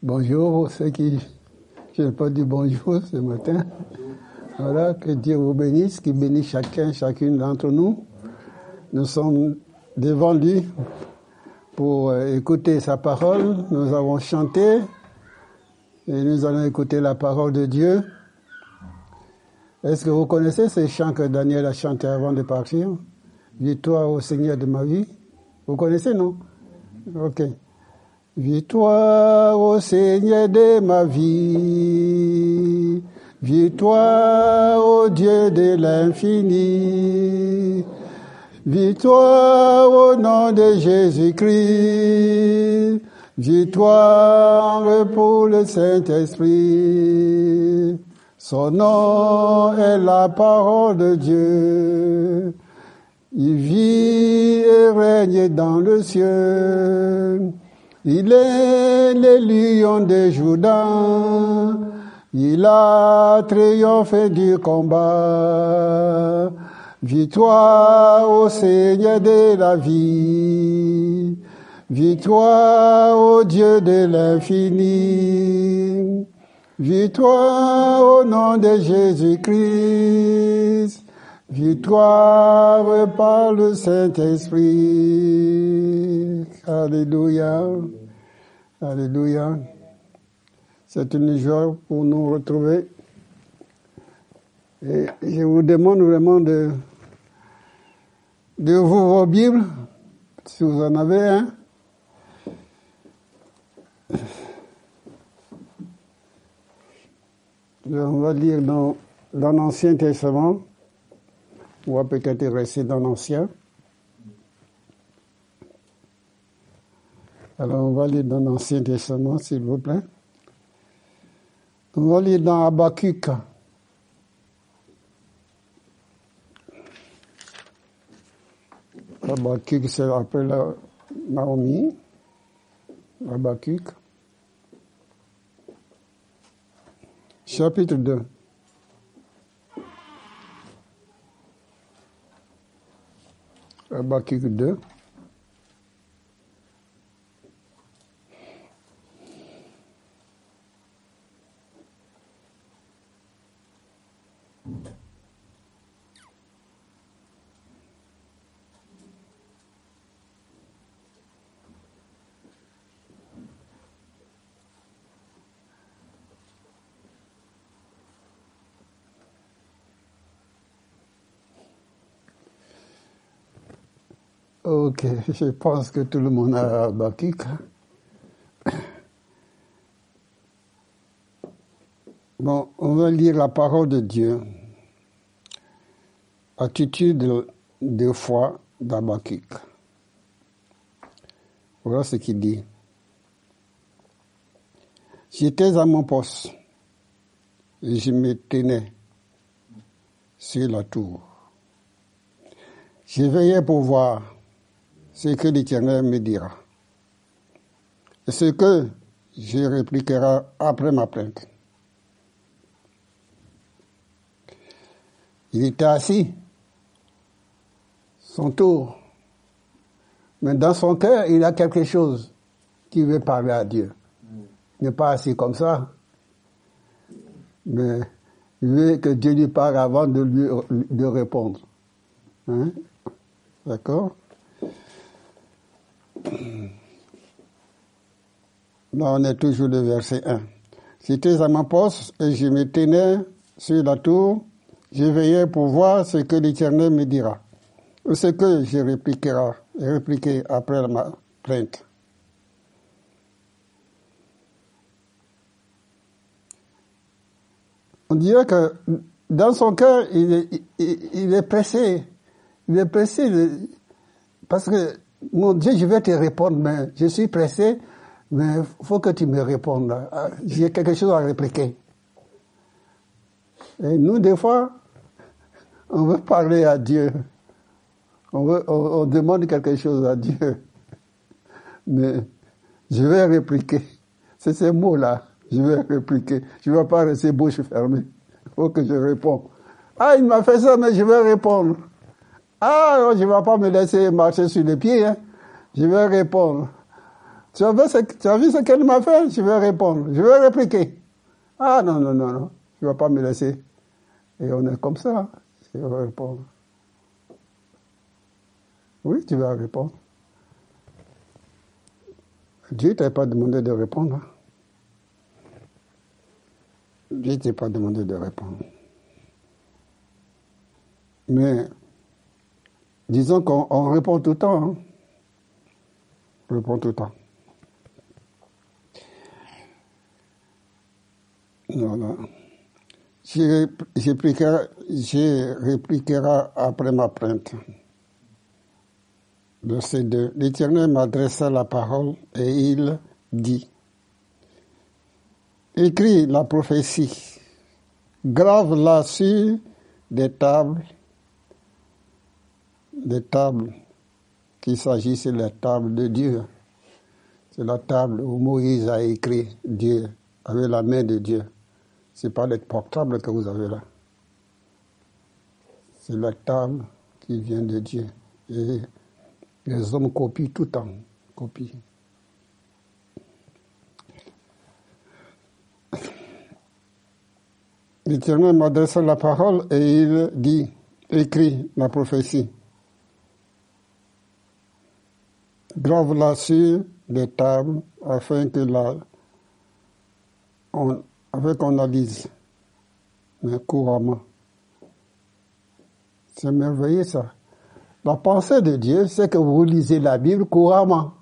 Bonjour ceux qui je n'ai pas dit bonjour ce matin. Voilà, que Dieu vous bénisse, qu'il bénisse chacun, chacune d'entre nous. Nous sommes devant lui pour euh, écouter sa parole. Nous avons chanté et nous allons écouter la parole de Dieu. Est-ce que vous connaissez ces chants que Daniel a chantés avant de partir? Victoire au Seigneur de ma vie. Vous connaissez, non? Ok. Victoire au Seigneur de ma vie. Victoire au Dieu de l'infini. Victoire au nom de Jésus-Christ. Victoire pour le Saint-Esprit. Son nom est la parole de Dieu. Il vit et règne dans le ciel. Il est le lion de Judas. Il a triomphé du combat. Victoire au Seigneur de la vie. Victoire au Dieu de l'infini. Victoire au nom de Jésus-Christ. Victoire par le Saint-Esprit. Alléluia. Alléluia. C'est une joie pour nous retrouver. Et je vous demande vraiment de, de vous vos Bibles, si vous en avez un. On va lire dans, dans l'Ancien Testament. Va peut-être rester dans l'Ancien. Alors on va lire dans l'Ancien Testament, s'il vous plaît. On va lire dans Habakkuk. Habakkuk, c'est après la Naomi. Habakkuk. Chapitre 2. Habakkuk 2. Je pense que tout le monde a Habakkuk. Bon, on va lire la parole de Dieu. Attitude de foi d'Habakkuk. Voilà ce qu'il dit. J'étais à mon poste et je me tenais sur la tour. Je veillais pour voir ce que l'Éternel me dira. Et ce que je répliquerai après ma plainte. Il était assis, son tour. Mais dans son cœur, il a quelque chose qui veut parler à Dieu. Il n'est pas assis comme ça. Mais il veut que Dieu lui parle avant de lui répondre. Hein? D'accord? Là, on est toujours le verset 1. J'étais à ma poste et je me tenais sur la tour. Je veillais pour voir ce que l'Éternel me dira. Ce que je répliquerai, répliquer après ma plainte. On dirait que dans son cœur, il, est pressé. Il est pressé parce que mon Dieu, je vais te répondre, mais je suis pressé, mais il faut que tu me répondes. J'ai quelque chose à répliquer. Et nous, des fois, on veut parler à Dieu. On, demande quelque chose à Dieu. Mais je vais répliquer. C'est ces mots-là. Je vais répliquer. Je ne vais pas rester bouche fermée. Il faut que je réponde. Ah, il m'a fait ça, mais je vais répondre. Ah, je ne vais pas me laisser marcher sur les pieds. Hein. Je vais répondre. Tu as, vu ce, qu'elle m'a fait? Je vais répondre. Je vais répliquer. Ah non, non, non, non. Tu ne vas pas me laisser. Et on est comme ça. Je vais répondre. Oui, tu vas répondre. Dieu ne t'a pas demandé de répondre. Hein. Dieu ne t'a pas demandé de répondre. Mais disons qu'on répond tout le temps. Hein. On répond tout le temps. Voilà. Je, répliquerai après ma plainte. Verset 2. L'Éternel m'adressa la parole et il dit Écris la prophétie, grave-la sur des tables, des tables, qu'il s'agisse de la table de Dieu. C'est la table où Moïse a écrit Dieu, avec la main de Dieu. Ce n'est pas le portable que vous avez là. C'est la table qui vient de Dieu. Et les hommes copient tout le temps. Copient. L'Éternel m'adresse la parole et il dit, écrit la prophétie. Grave-la sur les tables afin que la, on, qu'on la lise, mais couramment. C'est merveilleux ça. La pensée de Dieu, c'est que vous lisez la Bible couramment.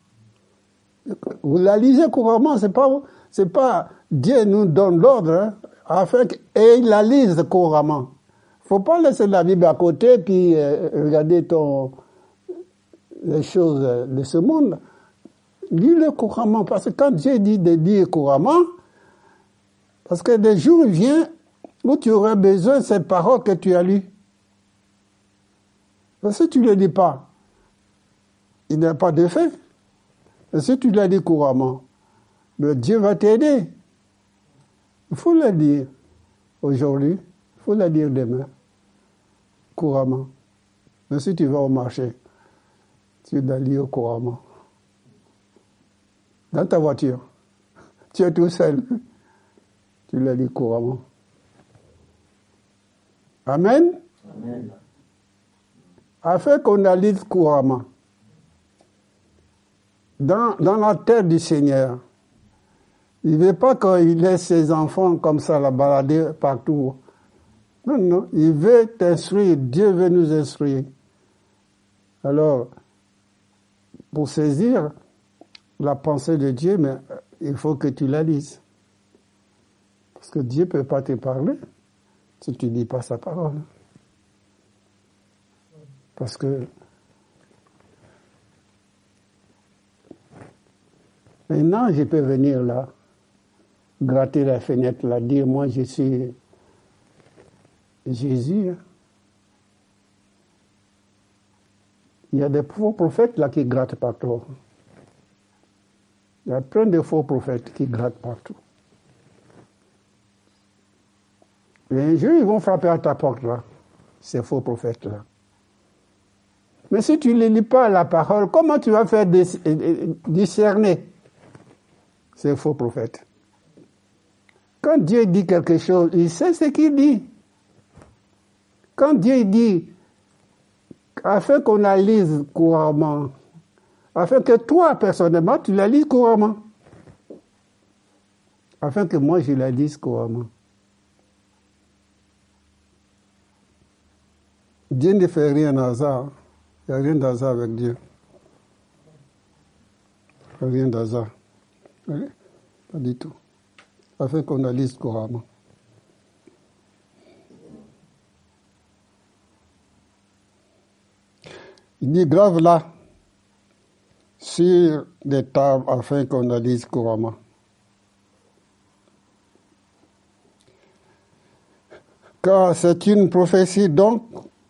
Vous la lisez couramment, c'est pas, c'est pas Dieu nous donne l'ordre, hein, afin que, et la lise couramment. Faut pas laisser la Bible à côté puis euh, regarder ton, les choses de ce monde. Lis-le couramment, parce que quand Dieu dit de lire couramment, parce que des jours viennent où tu auras besoin de ces paroles que tu as lues. Si tu ne les dis pas, il n'y a pas d'effet. Si tu les dis couramment, mais Dieu va t'aider. Il faut le dire aujourd'hui, il faut le dire demain, couramment. Mais si tu vas au marché, tu dois lire couramment. Dans ta voiture, tu es tout seul, tu le lis couramment. Amen. Amen afin qu'on analyse couramment. Dans, dans la terre du Seigneur, il ne veut pas qu'il laisse ses enfants comme ça la balader partout. Non, non, il veut t'instruire, Dieu veut nous instruire. Alors, pour saisir la pensée de Dieu, mais il faut que tu la lises. Parce que Dieu ne peut pas te parler si tu ne dis pas sa parole. Parce que maintenant, je peux venir là, gratter la fenêtre, là, dire moi je suis Jésus. Hein. Il y a des faux prophètes là qui grattent partout. Il y a plein de faux prophètes qui grattent partout. Et un jour, ils vont frapper à ta porte là, ces faux prophètes là. Mais si tu ne lis pas la parole, comment tu vas faire discerner ces faux prophètes? Quand Dieu dit quelque chose, il sait ce qu'il dit. Quand Dieu dit, afin qu'on la lise couramment, afin que toi, personnellement, tu la lises couramment, afin que moi, je la lise couramment. Dieu ne fait rien hasard. Il n'y a rien d'hasard avec Dieu. Rien d'hasard. Pas du tout. Afin qu'on analyse couramment. Dit grave là sur des tables afin qu'on analyse couramment. Car c'est une prophétie, donc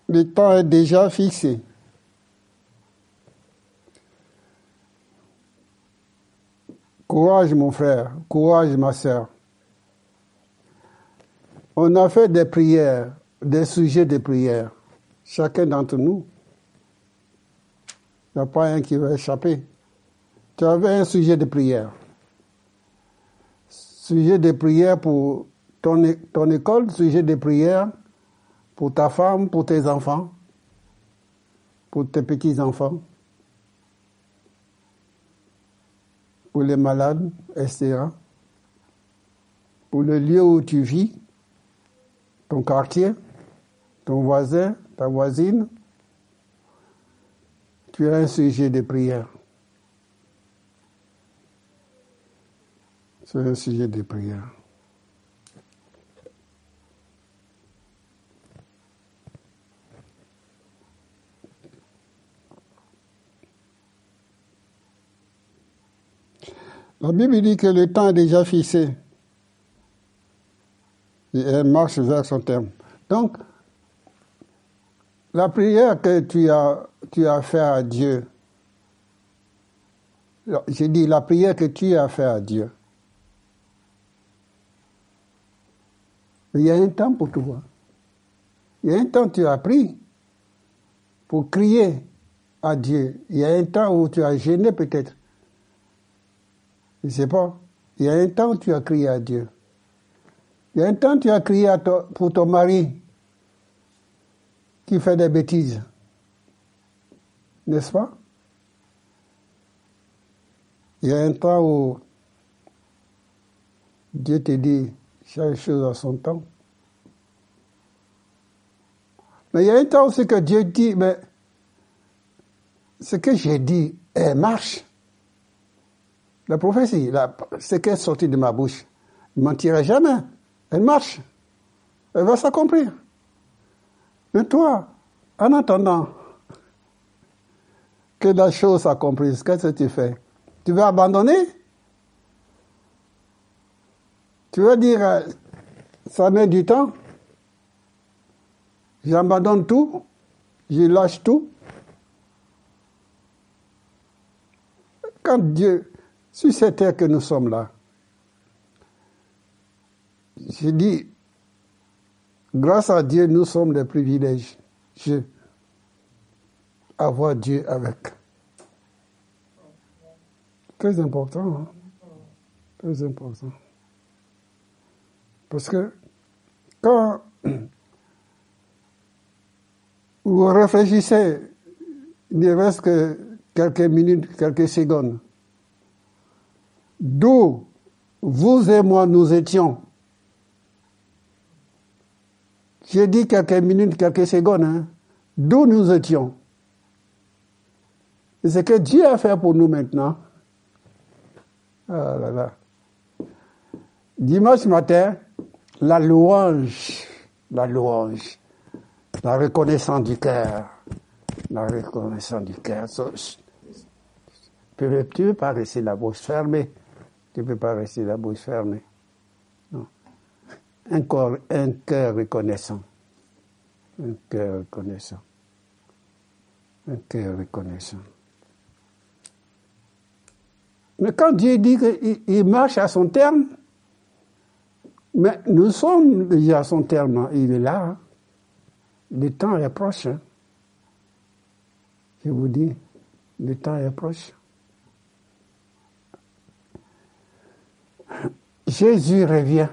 le temps est déjà fixé. Courage mon frère, courage ma sœur. On a fait des prières, des sujets de prières, chacun d'entre nous. Il n'y a pas un qui va échapper. tu avais un sujet de prière. Sujet de prière pour ton, ton école, sujet de prière pour ta femme, pour tes enfants, pour tes petits-enfants, pour les malades, etc. Pour le lieu où tu vis, ton quartier, ton voisin, ta voisine, tu un sujet de prière. C'est un sujet de prière. La Bible dit que le temps est déjà fixé. Et elle marche vers son terme. Donc, la prière que tu as, tu fait à Dieu, j'ai dit la prière que tu as fait à Dieu, il y a un temps pour toi. Il y a un temps où tu as pris pour crier à Dieu. Il y a un temps où tu as gêné peut-être. Je ne sais pas. Il y a un temps où tu as crié à Dieu. Il y a un temps où tu as crié pour ton mari qui fait des bêtises. N'est-ce pas? Il y a un temps où Dieu te dit chaque chose à son temps. Mais il y a un temps aussi que Dieu dit, mais ce que j'ai dit, elle marche. La prophétie, ce qui est sorti de ma bouche, ne mentirait jamais. Elle marche. Elle va s'accomplir. Mais toi, en attendant que la chose s'accomplisse, qu'est-ce que tu fais? Tu veux abandonner? Tu veux dire, euh, ça met du temps? J'abandonne tout Je lâche tout. Quand Dieu, si c'était que nous sommes là, je dis, Grâce à Dieu, nous sommes des privilèges. Je, avoir Dieu avec. Très important. Hein? Très important. Parce que quand vous réfléchissez, il ne reste que quelques minutes, quelques secondes. D'où vous et moi nous étions j'ai dit quelques minutes, quelques secondes, hein, d'où nous étions. Et ce que Dieu a fait pour nous maintenant. Ah là là. Dimanche matin, la louange, la louange, la reconnaissance du cœur, la reconnaissance du cœur. Tu ne peux pas rester la bouche fermée. Tu ne peux pas rester la bouche fermée un, un cœur reconnaissant. Un cœur reconnaissant. Un cœur reconnaissant. Mais quand Dieu dit qu'il marche à son terme, mais nous sommes déjà à son terme, il est là. Hein. Le temps est proche. Hein. Je vous dis, le temps est proche. Jésus revient.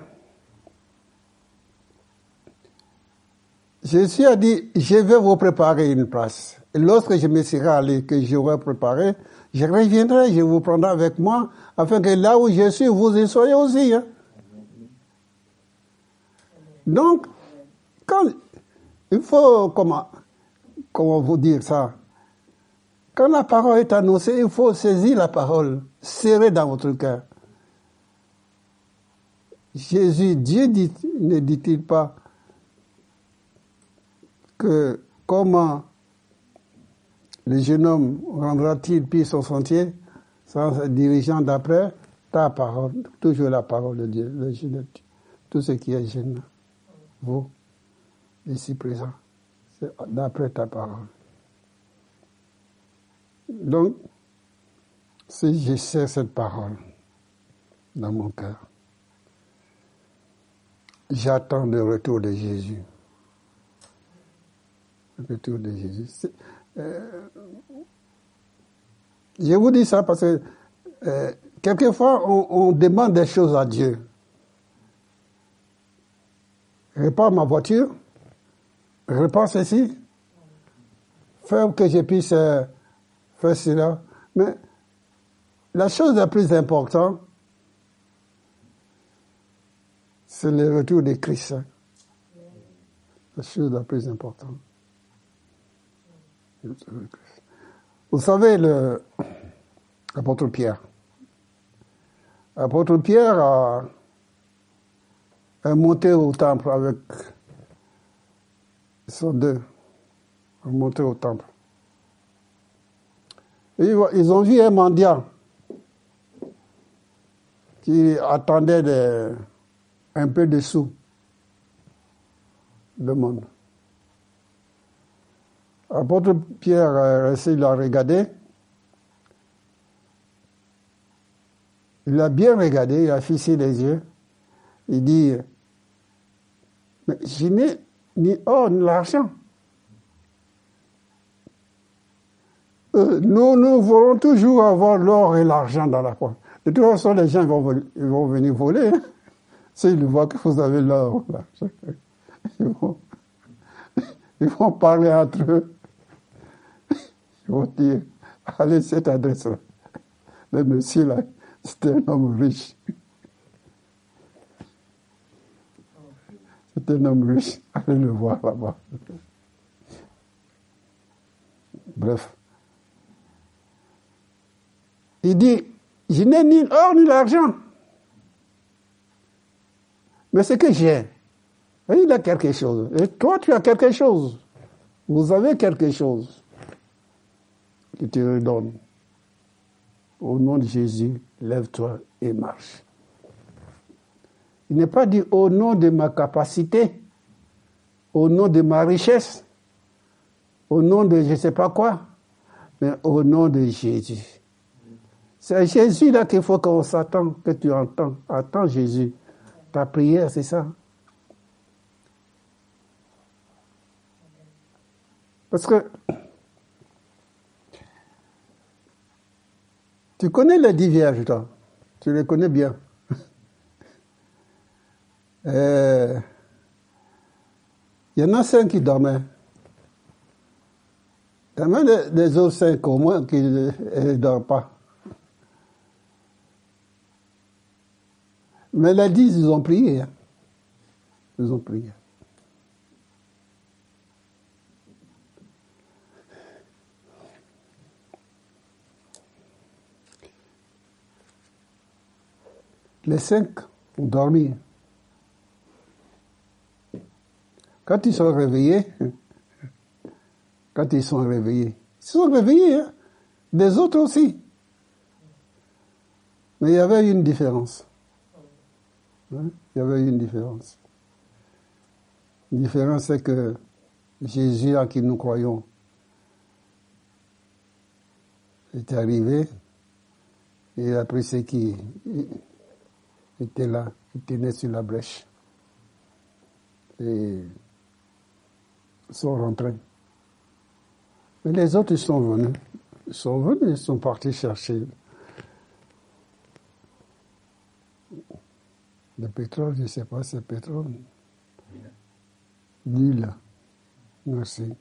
Jésus a dit, je vais vous préparer une place. Et lorsque je me serai allé, que j'aurai préparé, je reviendrai, je vous prendrai avec moi, afin que là où je suis, vous y soyez aussi. Hein. Donc, quand, il faut, comment, comment vous dire ça? Quand la parole est annoncée, il faut saisir la parole, serrer dans votre cœur. Jésus, Dieu dit, ne dit-il pas, que comment le jeune homme rendra-t-il puis son sentier sans dirigeant d'après? Ta parole, toujours la parole de Dieu, le jeune, tout ce qui est jeune, vous, ici présent, c'est d'après ta parole. Donc, si je sais cette parole dans mon cœur, j'attends le retour de Jésus retour de Jésus. Euh, je vous dis ça parce que Euh, quelquefois, on, demande des choses à Dieu. Répare ma voiture, répare ceci, fais que je puisse euh, faire cela. Mais la chose la plus importante, c'est le retour de Christ. La chose la plus importante. Vous savez, l'apôtre Pierre. L'apôtre Pierre a, monté au temple avec sont deux. Sont montés au temple. Ils ont vu un mendiant qui attendait un peu de sous. Le monde. L'apôtre Pierre euh, il a regardé. Il a bien regardé, il a fixé les yeux. Il dit, mais je n'ai ni or ni l'argent. Euh, nous, nous voulons toujours avoir l'or et l'argent dans la poche. De toute façon, les gens vont, venir voler. hein. S'ils voient que vous avez l'or, ils vont parler entre eux. Ils vont dire, allez, cette adresse-là. Le monsieur là, c'était un homme riche. C'est un homme riche. Allez le voir là-bas. Bref. Il dit, je n'ai ni l'or ni l'argent. Mais ce que j'ai, il a quelque chose. Et toi, tu as quelque chose. Vous avez quelque chose que tu redonnes. Au nom de Jésus, lève-toi et marche. Il n'est pas dit au nom de ma capacité, au nom de ma richesse, au nom de je ne sais pas quoi, mais au nom de Jésus. C'est à Jésus là qu'il faut qu'on s'attend, que tu entends. Attends Jésus. Ta prière, c'est ça. Parce que tu connais les dix vierges, toi? Tu les connais bien. Euh, Il y en a cinq qui dormaient. Il y en a des, des autres cinq au moins qui ne ne dorment pas. Mais les dix, ils ont prié. hein. Ils ont prié. Les cinq ont dormi. Quand ils sont réveillés, quand ils sont réveillés, ils sont réveillés, hein, des autres aussi. Mais il y avait une différence. Hein, Il y avait une différence. La différence, c'est que Jésus en qui nous croyons est arrivé et après ceux qui étaient là, qui tenaient sur la brèche. Et sont rentrés. Mais les autres, ils sont venus. Ils sont venus, ils sont partis chercher le pétrole, je ne sais pas, c'est pétrole. L'huile. Merci.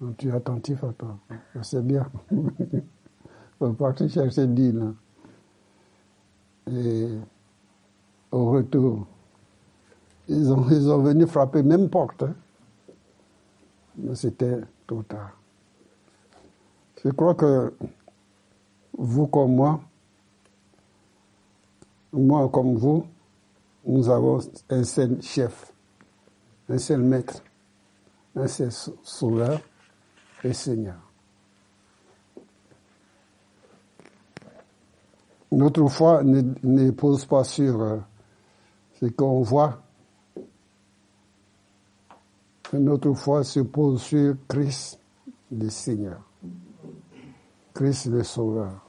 Donc, tu es attentif à toi. C'est bien. Ils sont partis chercher l'huile. Et au retour, ils ont, ils venu frapper même porte. hein. Mais c'était trop tard. Je crois que vous comme moi, moi comme vous, nous avons un seul chef, un seul maître, un seul sau- sauveur et Seigneur. Notre foi ne, ne pose pas sur euh, ce qu'on voit. Notre foi se pose sur Christ le Seigneur, Christ le Sauveur.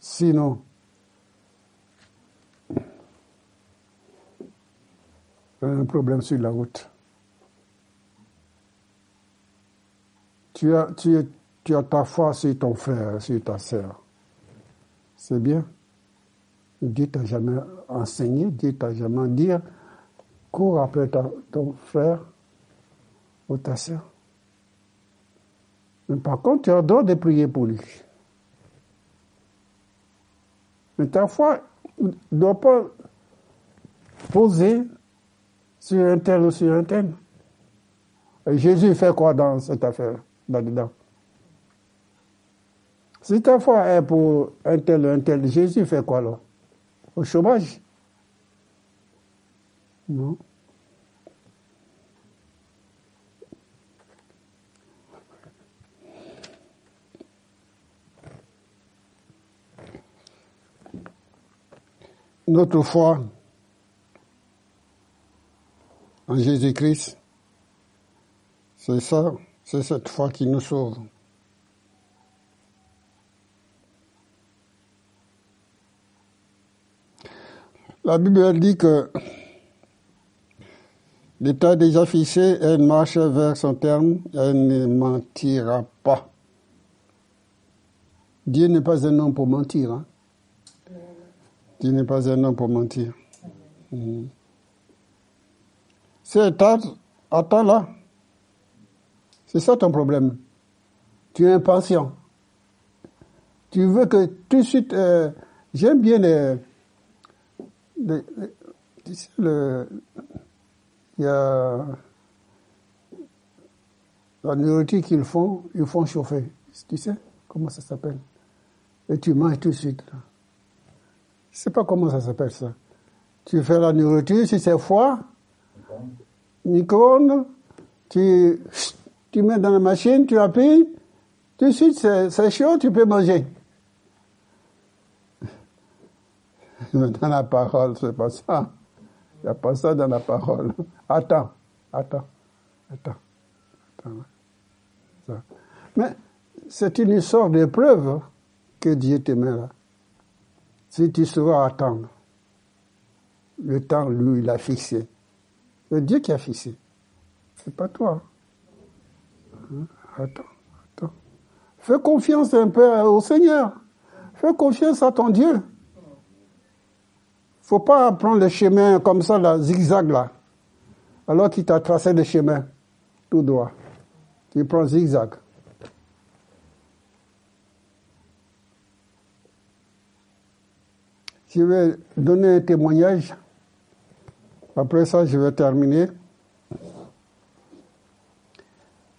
Sinon, un problème sur la route. Tu, as, tu, tu as ta foi sur ton frère, sur ta sœur. C'est bien? Dieu t'a jamais enseigné, Dieu t'a jamais dit, cours après ton frère ou ta sœur. Mais par contre, tu as le droit de prier pour lui. Mais ta foi ne doit pas poser sur un tel ou sur un tel. Jésus fait quoi dans cette affaire là-dedans? Si ta foi est pour un tel ou un tel, Jésus fait quoi là Au chômage Non. Notre foi en Jésus-Christ, c'est ça, c'est cette foi qui nous sauve. La Bible dit que l'État déjà fixé, elle marche vers son terme, elle ne mentira pas. Dieu n'est pas un homme pour mentir. Hein? Dieu n'est pas un homme pour mentir. Mmh. C'est attends là. C'est ça ton problème. Tu es impatient. Tu veux que tout de suite. Euh, j'aime bien les. Tu sais, le. Il y a. La nourriture qu'ils font, ils font chauffer. Tu sais comment ça s'appelle? Et tu manges tout de suite. Je ne sais pas comment ça s'appelle ça. Tu fais la nourriture, si c'est froid, micro tu tu mets dans la machine, tu appuies, tout de suite c'est chaud, tu peux manger. Dans la parole, c'est pas ça. Il n'y a pas ça dans la parole. Attends, attends, attends. attends. Mais c'est une sorte d'épreuve que Dieu te met là. Si tu sauras attendre, le temps, lui, il a fixé. C'est Dieu qui a fixé. C'est pas toi. Attends, attends. Fais confiance un peu au Seigneur. Fais confiance à ton Dieu. Faut pas prendre le chemin comme ça, la zigzag là. Alors qu'il t'a tracé le chemin tout droit. Tu prends zigzag. Je vais donner un témoignage. Après ça, je vais terminer.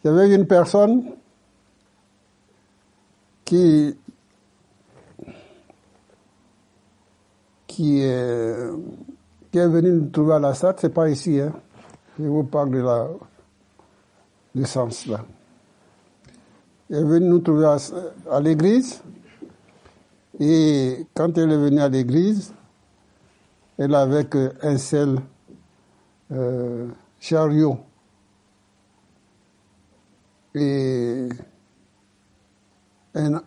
Avait une personne qui, qui, est, qui est venue nous trouver à la salle, c'est pas ici, hein. Je vous parle de du sens là. Elle est venue nous trouver à, l'église. Et quand elle est venue à l'église, elle avait un seul euh, chariot et un,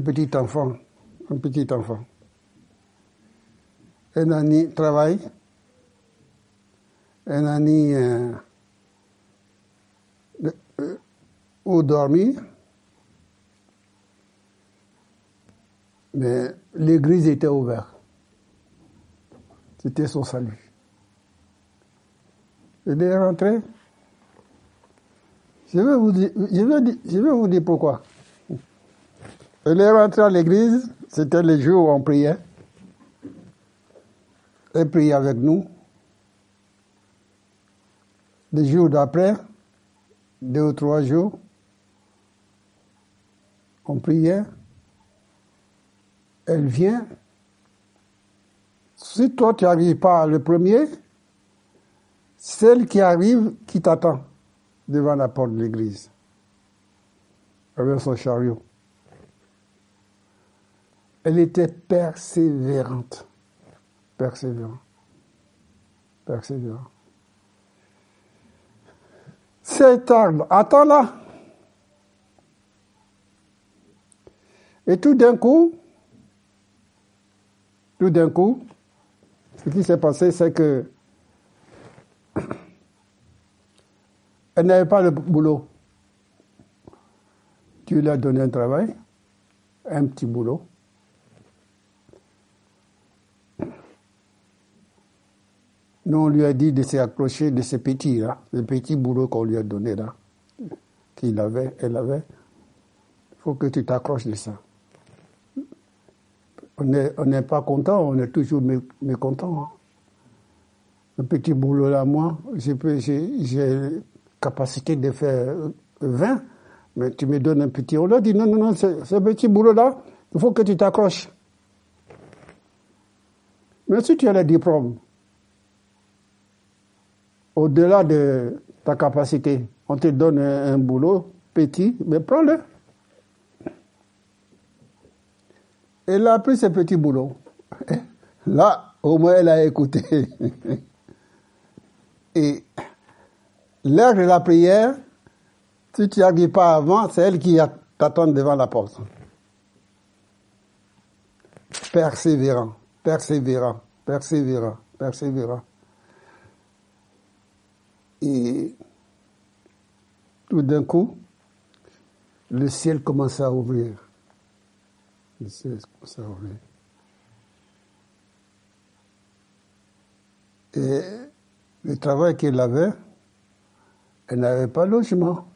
petit enfant, un petit enfant. Un ami travaille, un ami euh, euh, ou dormir, mais l'église était ouverte. C'était son salut. Il est rentré, je vais vous dire, je vais, je vais vous dire pourquoi. Elle est rentrée à l'église, c'était le jour où on priait. Elle priait avec nous. Les jours d'après, deux ou trois jours, on priait. Elle vient. Si toi tu n'arrives pas le premier, celle qui arrive qui t'attend devant la porte de l'église avec son chariot. Elle était persévérante. Persévérante. Persévérante. Cet arbre, attends là. Et tout d'un coup, tout d'un coup, ce qui s'est passé, c'est que Elle n'avait pas le boulot. Tu lui a donné un travail, un petit boulot. Nous, on lui a dit de s'accrocher de ce petit là, le petit boulot qu'on lui a donné là, qu'il avait, elle avait. Il faut que tu t'accroches de ça. On n'est pas content, on est toujours mécontent. Hein. Le petit boulot là, moi, j'ai capacité de faire 20, mais tu me donnes un petit. On lui a dit non, non, non, ce petit boulot là, il faut que tu t'accroches. Mais si tu as le diplôme, au-delà de ta capacité, on te donne un boulot petit, mais prends-le. Elle a pris ce petit boulot. Là, au moins, elle a écouté. Et l'heure de la prière, si tu n'y pas avant, c'est elle qui t'attend devant la porte. Persévérant, persévérant, persévérant, persévérant. Et d'un coup, le ciel commence à ouvrir. Et le travail qu'elle avait, elle n'avait pas logement.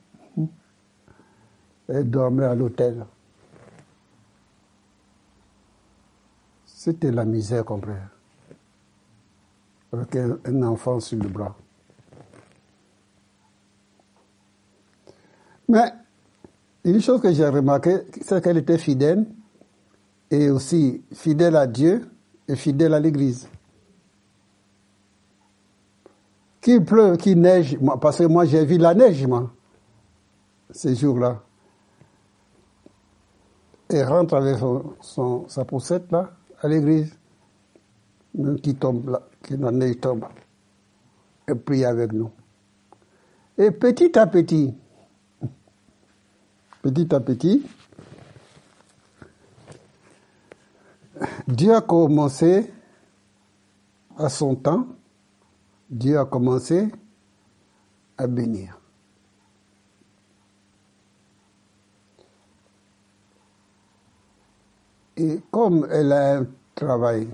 Elle dormait à l'hôtel. C'était la misère, compère. Avec un, enfant sur le bras. Mais une chose que j'ai remarqué, c'est qu'elle était fidèle et aussi fidèle à Dieu et fidèle à l'Église. Qu'il pleut, qu'il neige, parce que moi j'ai vu la neige, moi, ces jours-là. Et rentre avec son, sa poussette là, à l'église, qui tombe là, qui la neige tombe, et prie avec nous. Et petit à petit, petit à petit, Dieu a commencé à son temps, Dieu a commencé à bénir. Et comme elle a un travail,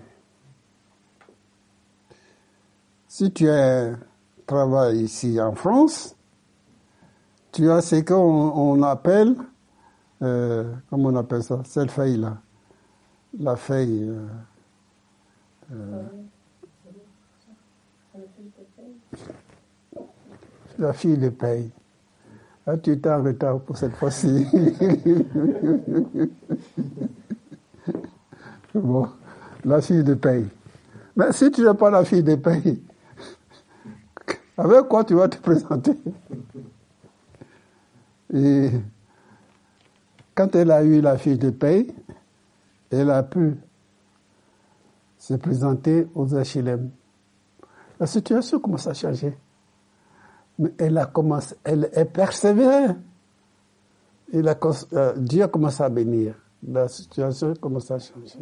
si tu as un travail ici en France, tu as ce qu'on appelle, euh, comment on appelle ça, cette feuille-là la feuille. Euh, euh, la fille de paye. Ah, tu es en retard pour cette fois-ci. bon, la fille de paye. Mais si tu n'es pas la fille de paye, avec quoi tu vas te présenter? Et quand elle a eu la fille de paye, elle a pu se présenter aux HLM. La situation commence à changer. Mais elle a commencé, elle est persévérée. Euh, Dieu a commencé à bénir. La situation commence à changer.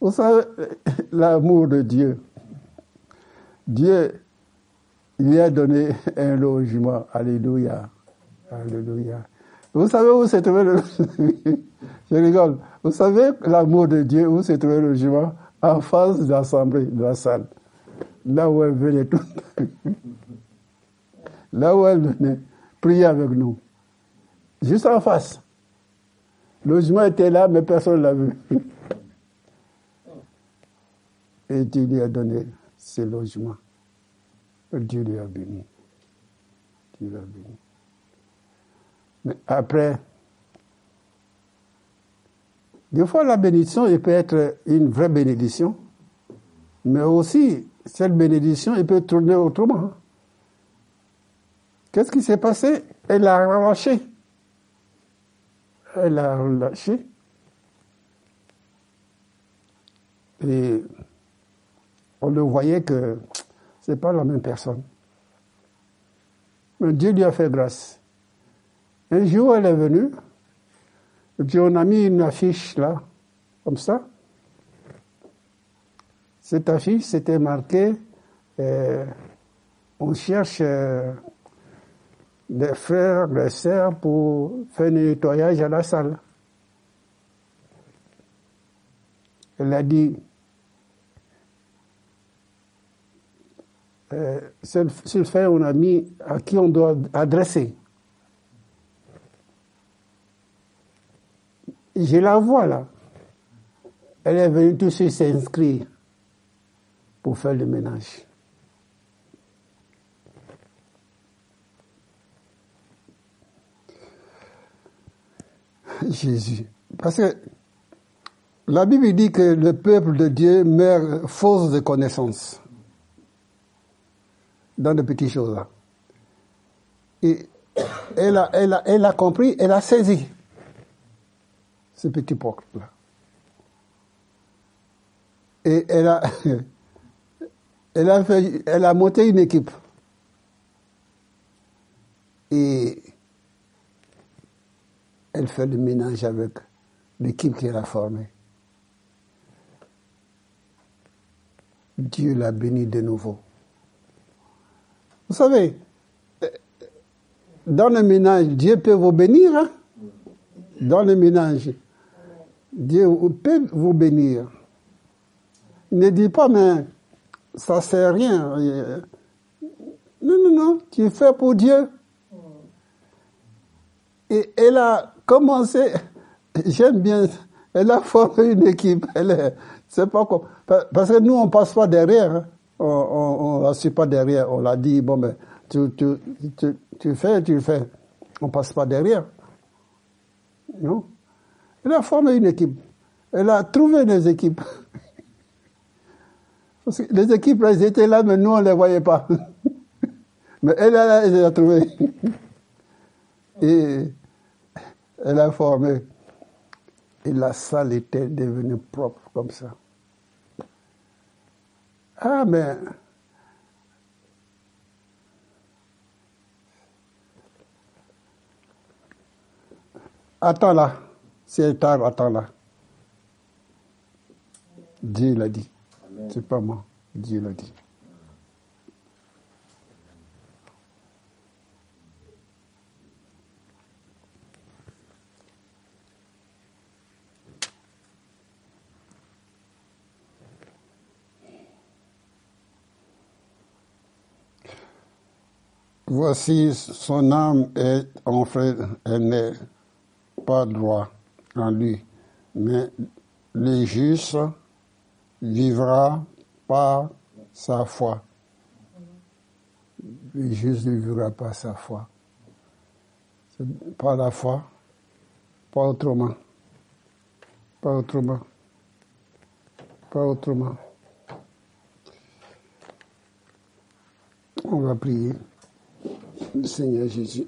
Vous savez, l'amour de Dieu. Dieu lui a donné un logement. Alléluia. Alléluia. Vous savez où s'est trouvé le Je rigole. Vous savez l'amour de Dieu, où s'est trouvé le logement? En face de l'assemblée, de la salle. Là où elle venait tout. Là où elle venait prier avec nous. Juste en face. Le logement était là, mais personne ne l'a vu. Et Dieu lui a donné ce logement. Dieu lui a béni. Dieu lui a béni. Mais après, des fois la bénédiction elle peut être une vraie bénédiction, mais aussi cette bénédiction elle peut tourner autrement. Qu'est-ce qui s'est passé? Elle a relâché. Elle a relâché. Et on le voyait que c'est pas la même personne. Mais Dieu lui a fait grâce. Un jour, elle est venue, et puis on a mis une affiche là, comme ça. Cette affiche, c'était marqué euh, on cherche euh, des frères, des sœurs pour faire le nettoyage à la salle. Elle a dit, euh, le frère ou ami à qui on doit adresser. Je la vois là. Elle est venue tout de suite s'inscrire pour faire le ménage. Jésus. Parce que la Bible dit que le peuple de Dieu meurt fausse de connaissance dans de petites choses. Et elle a, compris, elle a saisi ce petit porc là. Et elle a, fait, elle a monté une équipe. Et elle fait le ménage avec l'équipe qu'elle a formée. Dieu l'a béni de nouveau. Vous savez, dans le ménage, Dieu peut vous bénir. Hein? Dans le ménage, Dieu peut vous bénir. Il ne dit pas, mais ça sert à rien. Non, non, non, tu fais pour Dieu. Et elle a commencé, j'aime bien, elle a formé une équipe. Elle c'est pas comme, parce que nous, on passe pas derrière. Hein. On ne suit pas derrière. On l'a dit, bon, ben, tu, tu, tu, tu fais, tu fais. On passe pas derrière. Non? Elle a formé une équipe. Elle a trouvé des équipes. Parce que les équipes, elles étaient là, mais nous, on ne les voyait pas. mais elle, elle, elle a trouvé. Et elle a formé. Et la salle était devenue propre comme ça. Ah, mais. Attends là. C'est tard, attends là. Dieu l'a dit. C'est pas moi. Dieu l'a dit. Voici son âme est en fait, elle n'est pas droit en lui, mais le juste vivra par sa foi. Le juste ne vivra pas sa foi. Pas la foi, pas autrement. Pas autrement. Pas autrement. On va prier. Seigneur Jésus.